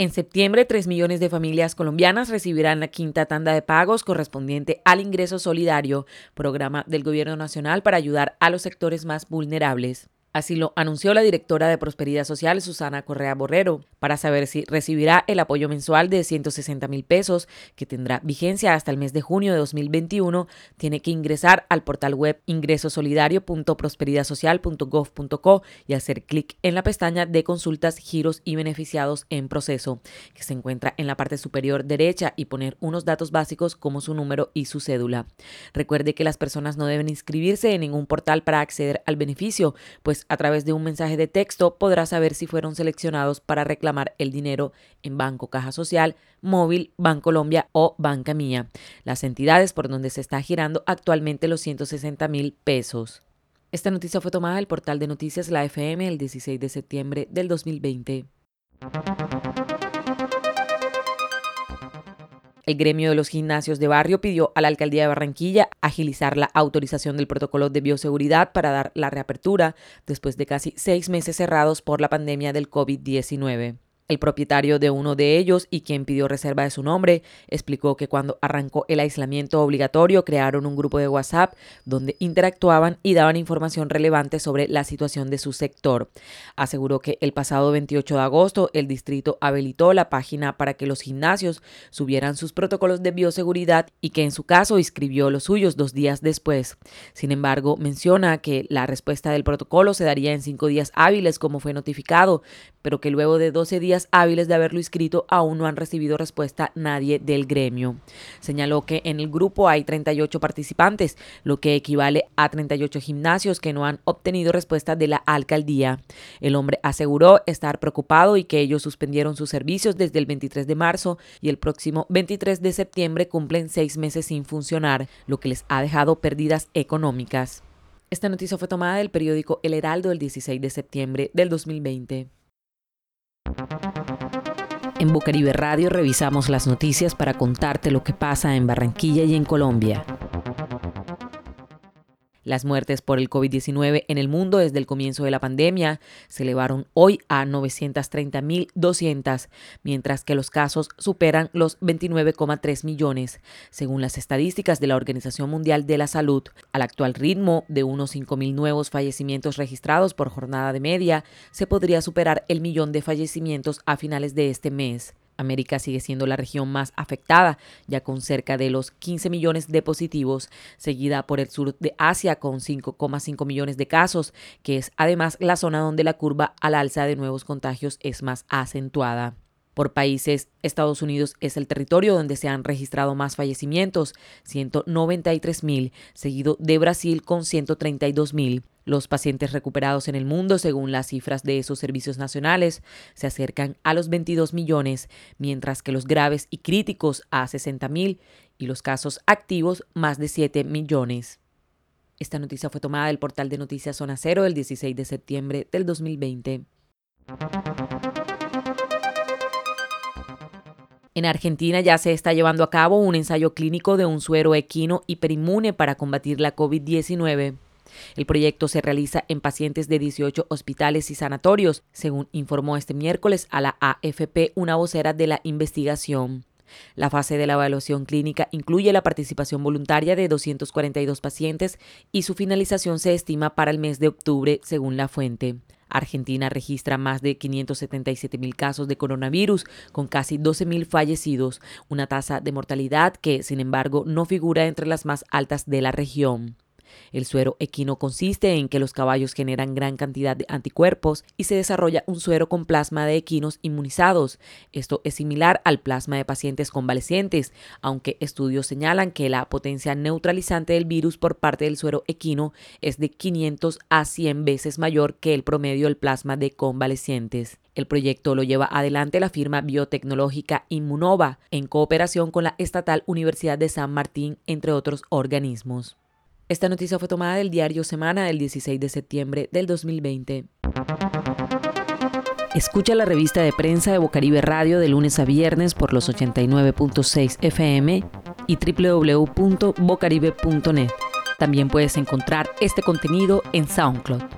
En septiembre, 3 millones de familias colombianas recibirán la quinta tanda de pagos correspondiente al ingreso solidario, programa del Gobierno Nacional para ayudar a los sectores más vulnerables. Así lo anunció la directora de Prosperidad Social, Susana Correa Borrero, para saber si recibirá el apoyo mensual de 160 mil pesos, que tendrá vigencia hasta el mes de junio de 2021. Tiene que ingresar al portal web ingresosolidario.prosperidadsocial.gov.co y hacer clic en la pestaña de consultas, giros y beneficiados en proceso, que se encuentra en la parte superior derecha, y poner unos datos básicos como su número y su cédula. Recuerde que las personas no deben inscribirse en ningún portal para acceder al beneficio, pues a través de un mensaje de texto podrá saber si fueron seleccionados para reclamar el dinero en Banco Caja Social, Móvil, Bancolombia o Banca Mía, las entidades por donde se está girando actualmente los 160 mil pesos. Esta noticia fue tomada del portal de noticias La FM el 16 de septiembre del 2020. El gremio de los gimnasios de barrio pidió a la alcaldía de Barranquilla agilizar la autorización del protocolo de bioseguridad para dar la reapertura después de casi seis meses cerrados por la pandemia del COVID-19. El propietario de uno de ellos y quien pidió reserva de su nombre explicó que cuando arrancó el aislamiento obligatorio crearon un grupo de WhatsApp donde interactuaban y daban información relevante sobre la situación de su sector. Aseguró que el pasado 28 de agosto el distrito habilitó la página para que los gimnasios subieran sus protocolos de bioseguridad y que en su caso inscribió los suyos dos días después. Sin embargo, menciona que la respuesta del protocolo se daría en cinco días hábiles como fue notificado, pero que luego de 12 días hábiles de haberlo inscrito aún no han recibido respuesta nadie del gremio. Señaló que en el grupo hay 38 participantes, lo que equivale a 38 gimnasios que no han obtenido respuesta de la alcaldía. El hombre aseguró estar preocupado y que ellos suspendieron sus servicios desde el 23 de marzo y el próximo 23 de septiembre cumplen seis meses sin funcionar, lo que les ha dejado pérdidas económicas. Esta noticia fue tomada del periódico El Heraldo el 16 de septiembre del 2020. En Bucaribe Radio revisamos las noticias para contarte lo que pasa en Barranquilla y en Colombia. Las muertes por el COVID-19 en el mundo desde el comienzo de la pandemia se elevaron hoy a 930.200, mientras que los casos superan los 29,3 millones, según las estadísticas de la Organización Mundial de la Salud. Al actual ritmo de unos 5.000 nuevos fallecimientos registrados por jornada de media, se podría superar el millón de fallecimientos a finales de este mes. América sigue siendo la región más afectada, ya con cerca de los 15 millones de positivos, seguida por el sur de Asia con 5,5 millones de casos, que es además la zona donde la curva al alza de nuevos contagios es más acentuada. Por países, Estados Unidos es el territorio donde se han registrado más fallecimientos, 193 mil, seguido de Brasil con 132 mil. Los pacientes recuperados en el mundo, según las cifras de esos servicios nacionales, se acercan a los 22 millones, mientras que los graves y críticos a 60 mil y los casos activos más de 7 millones. Esta noticia fue tomada del portal de noticias Zona Cero el 16 de septiembre del 2020. En Argentina ya se está llevando a cabo un ensayo clínico de un suero equino hiperinmune para combatir la COVID-19. El proyecto se realiza en pacientes de 18 hospitales y sanatorios, según informó este miércoles a la AFP una vocera de la investigación. La fase de la evaluación clínica incluye la participación voluntaria de 242 pacientes y su finalización se estima para el mes de octubre, según la fuente. Argentina registra más de 577 mil casos de coronavirus, con casi 12 mil fallecidos, una tasa de mortalidad que, sin embargo, no figura entre las más altas de la región. El suero equino consiste en que los caballos generan gran cantidad de anticuerpos y se desarrolla un suero con plasma de equinos inmunizados. Esto es similar al plasma de pacientes convalecientes, aunque estudios señalan que la potencia neutralizante del virus por parte del suero equino es de 500 a 100 veces mayor que el promedio del plasma de convalecientes. El proyecto lo lleva adelante la firma biotecnológica Inmunova en cooperación con la estatal Universidad de San Martín, entre otros organismos. Esta noticia fue tomada del diario Semana del 16 de septiembre del 2020. Escucha la revista de prensa de Bocaribe Radio de lunes a viernes por los 89.6 FM y www.bocaribe.net. También puedes encontrar este contenido en SoundCloud.